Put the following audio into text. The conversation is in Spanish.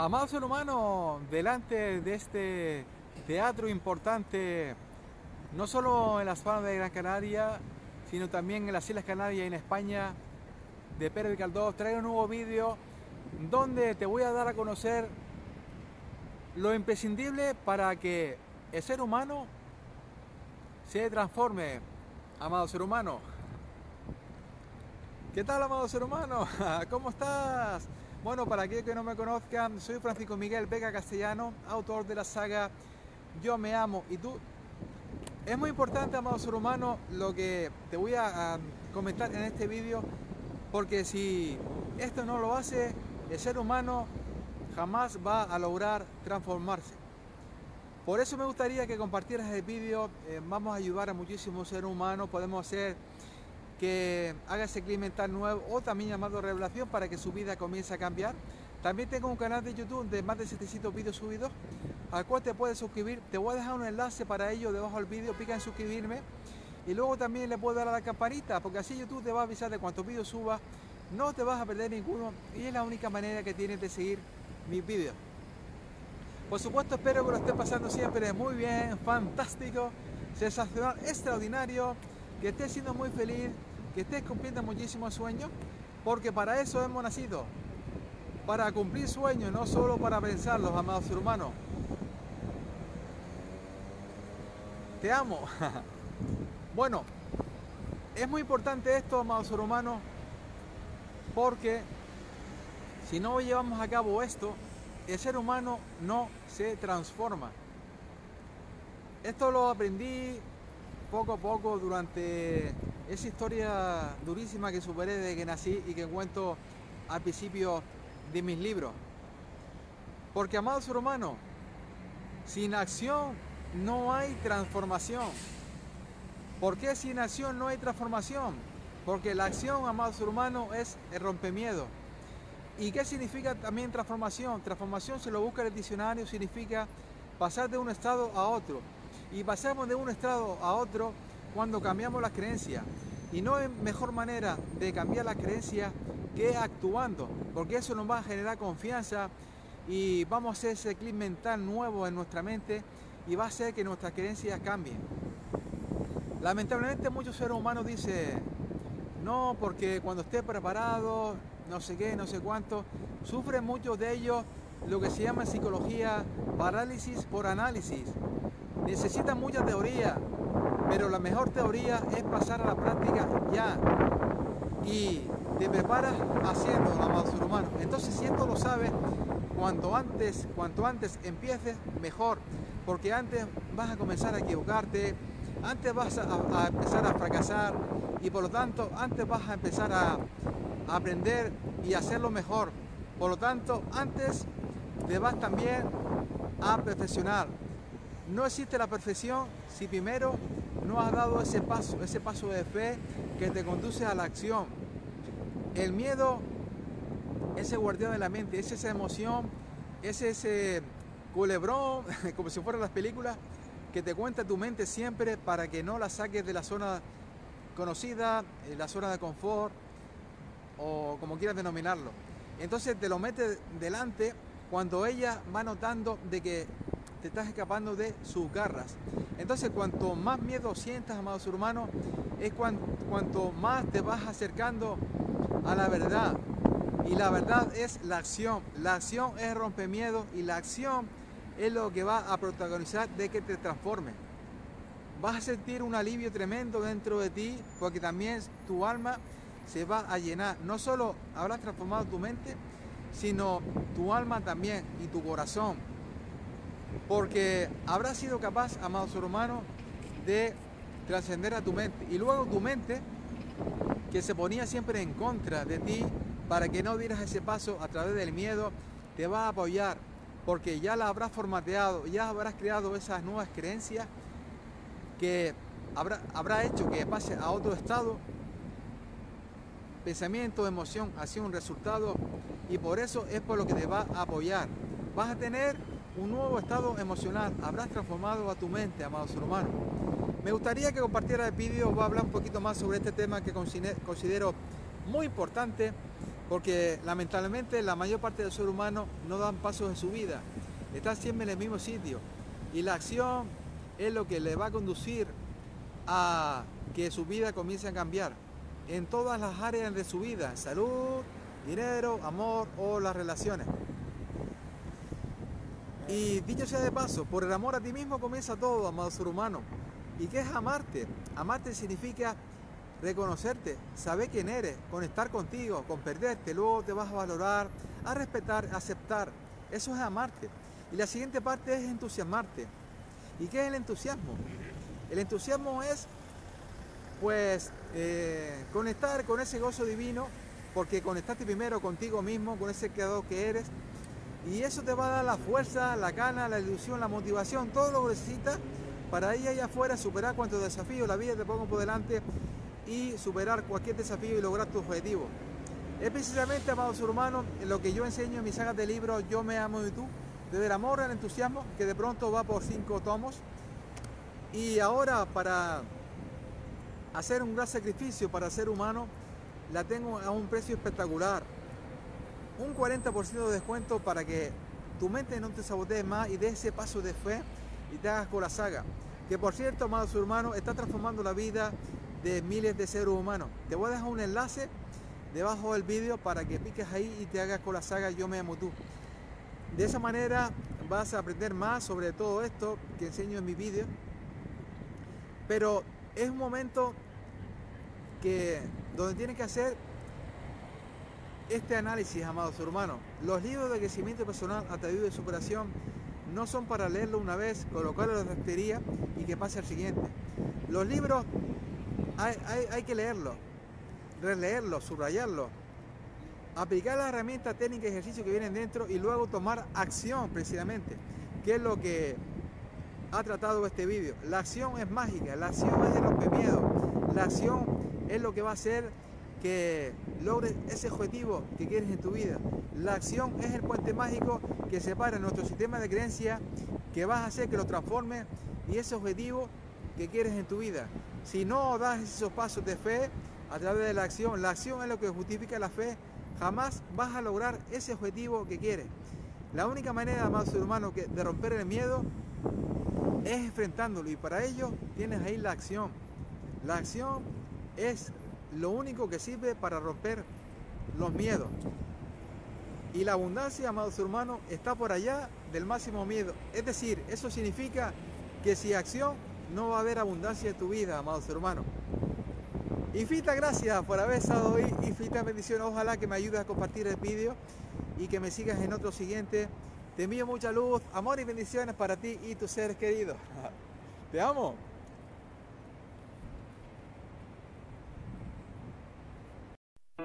Amado ser humano, delante de este teatro importante, no solo en las zonas de Gran Canaria, sino también en las Islas Canarias y en España, de Pérez Caldós, traigo un nuevo vídeo donde te voy a dar a conocer lo imprescindible para que el ser humano se transforme, amado ser humano. ¿Qué tal, amado ser humano? ¿Cómo estás? Bueno, para aquellos que no me conozcan, soy Francisco Miguel Vega Castellano, autor de la saga Yo me amo y tú. Es muy importante, amado ser humano, lo que te voy a, comentar en este vídeo, porque si esto no lo hace, el ser humano jamás va a lograr transformarse. Por eso me gustaría que compartieras el vídeo, eh, vamos a ayudar a muchísimos seres humanos, podemos hacer que haga ese clic mental nuevo o también llamado revelación para que su vida comience a cambiar. También tengo un canal de YouTube de más de 700 vídeos subidos al cual te puedes suscribir. Te voy a dejar un enlace para ello debajo del vídeo, pica en suscribirme y luego también le puedes dar a la campanita porque así YouTube te va a avisar de cuántos vídeos subas, no te vas a perder ninguno y es la única manera que tienes de seguir mis vídeos. Por supuesto espero que lo estés pasando siempre muy bien, fantástico, sensacional, extraordinario, que estés siendo muy feliz, que estés cumpliendo muchísimos sueños, porque para eso hemos nacido, para cumplir sueños, no solo para pensarlos, amados humanos. Te amo. bueno, es muy importante esto, amados humanos, porque si no llevamos a cabo esto, el ser humano no se transforma. Esto lo aprendí poco a poco durante esa historia durísima que superé desde que nací y que cuento al principio de mis libros. Porque, amado ser humano, sin acción no hay transformación. ¿Por qué sin acción no hay transformación? Porque la acción, amado ser humano, es el rompemiedo. ¿Y qué significa también transformación? Transformación, se lo busca en el diccionario, significa pasar de un estado a otro. Y pasamos de un estado a otro cuando cambiamos las creencias. Y no hay mejor manera de cambiar las creencias que actuando, porque eso nos va a generar confianza y vamos a hacer ese clip mental nuevo en nuestra mente y va a hacer que nuestras creencias cambien. Lamentablemente muchos seres humanos dicen, no, porque cuando esté preparado, no sé qué, no sé cuánto, sufren muchos de ellos lo que se llama en psicología parálisis por análisis. Necesitan mucha teoría, pero la mejor teoría es pasar a la práctica ya. Y te preparas haciendo, ser humano. Entonces, si esto lo sabes, cuanto antes, cuanto antes empieces, mejor. Porque antes vas a comenzar a equivocarte, antes vas a, empezar a fracasar y por lo tanto, antes vas a empezar a, a aprender y hacerlo mejor. Por lo tanto, antes te vas también a perfeccionar. No existe la perfección si primero no has dado ese paso, ese paso de fe que te conduce a la acción. El miedo, ese guardián de la mente, es esa emoción, es ese culebrón, como si fueran las películas, que te cuenta tu mente siempre para que no la saques de la zona conocida, eh, la zona de confort, o como quieras denominarlo. Entonces te lo mete delante cuando ella va notando de que te estás escapando de sus garras. Entonces, cuanto más miedo sientas, amado ser humano, es cuanto, más te vas acercando a la verdad. Y la verdad es la acción. La acción es romper miedo y la acción es lo que va a protagonizar de que te transforme. Vas a sentir un alivio tremendo dentro de ti porque también tu alma se va a llenar. No solo habrás transformado tu mente, sino tu alma también y tu corazón porque habrás sido capaz, amado ser humano, de trascender a tu mente. Y luego tu mente, que se ponía siempre en contra de ti, para que no dieras ese paso a través del miedo, te va a apoyar, porque ya la habrás formateado, ya habrás creado esas nuevas creencias que habrá, habrá hecho que pase a otro estado, pensamiento, emoción, hacia un resultado, y por eso es por lo que te va a apoyar. Vas a tener un nuevo estado emocional. Habrás transformado a tu mente, amado ser humano. Me gustaría que compartiera el vídeo, voy a hablar un poquito más sobre este tema que considero muy importante porque lamentablemente la mayor parte del ser humano no dan pasos en su vida, está siempre en el mismo sitio y la acción es lo que le va a conducir a que su vida comience a cambiar en todas las áreas de su vida, salud, dinero, amor o las relaciones. Y dicho sea de paso, por el amor a ti mismo comienza todo, amado ser humano. ¿Y qué es amarte? Amarte significa reconocerte, saber quién eres, conectar contigo, comprenderte, luego te vas a valorar, a respetar, a aceptar. Eso es amarte. Y la siguiente parte es entusiasmarte. ¿Y qué es el entusiasmo? El entusiasmo es, pues, eh, conectar con ese gozo divino, porque conectaste primero contigo mismo, con ese creador que eres, y eso te va a dar la fuerza, la gana, la ilusión, la motivación, todo lo que necesitas para ir allá afuera, superar cuantos desafíos la vida te ponga por delante y superar cualquier desafío y lograr tu objetivo. Es precisamente, amados hermanos, lo que yo enseño en mis sagas de libros Yo me amo y tú, desde el amor al entusiasmo, que de pronto va por cinco tomos. Y ahora para hacer un gran sacrificio para ser humano, la tengo a un precio espectacular. Un 40% de descuento para que tu mente no te sabotee más y dé ese paso de fe y te hagas con la saga. Que por cierto, amados hermanos, está transformando la vida de miles de seres humanos. Te voy a dejar un enlace debajo del vídeo para que piques ahí y te hagas con la saga Yo me amo tú. De esa manera vas a aprender más sobre todo esto que enseño en mi vídeo. Pero es un momento que donde tienes que hacer este análisis, amados hermanos. Los libros de crecimiento personal a través de superación no son para leerlo una vez, colocarlo en la rectería y que pase al siguiente. Los libros hay, que leerlo, releerlo, subrayarlo, aplicar las herramientas técnicas y ejercicios que vienen dentro y luego tomar acción precisamente, que es lo que ha tratado este vídeo. La acción es mágica, la acción es romper miedo, la acción es lo que va a hacer que logres ese objetivo que quieres en tu vida. La acción es el puente mágico que separa nuestro sistema de creencia, que vas a hacer que lo transforme y ese objetivo que quieres en tu vida. Si no das esos pasos de fe a través de la acción, la acción es lo que justifica la fe, jamás vas a lograr ese objetivo que quieres. La única manera, amado ser humano, de romper el miedo es enfrentándolo y para ello tienes ahí la acción. La acción es lo único que sirve para romper los miedos. Y la abundancia, amados hermanos, está por allá del máximo miedo. Es decir, eso significa que si acción no va a haber abundancia en tu vida, amados hermanos. Infinitas gracias por haber estado hoy. Infinitas bendiciones. Ojalá que me ayudes a compartir el vídeo y que me sigas en otro siguiente. Te envío mucha luz, amor y bendiciones para ti y tus seres queridos. Te amo.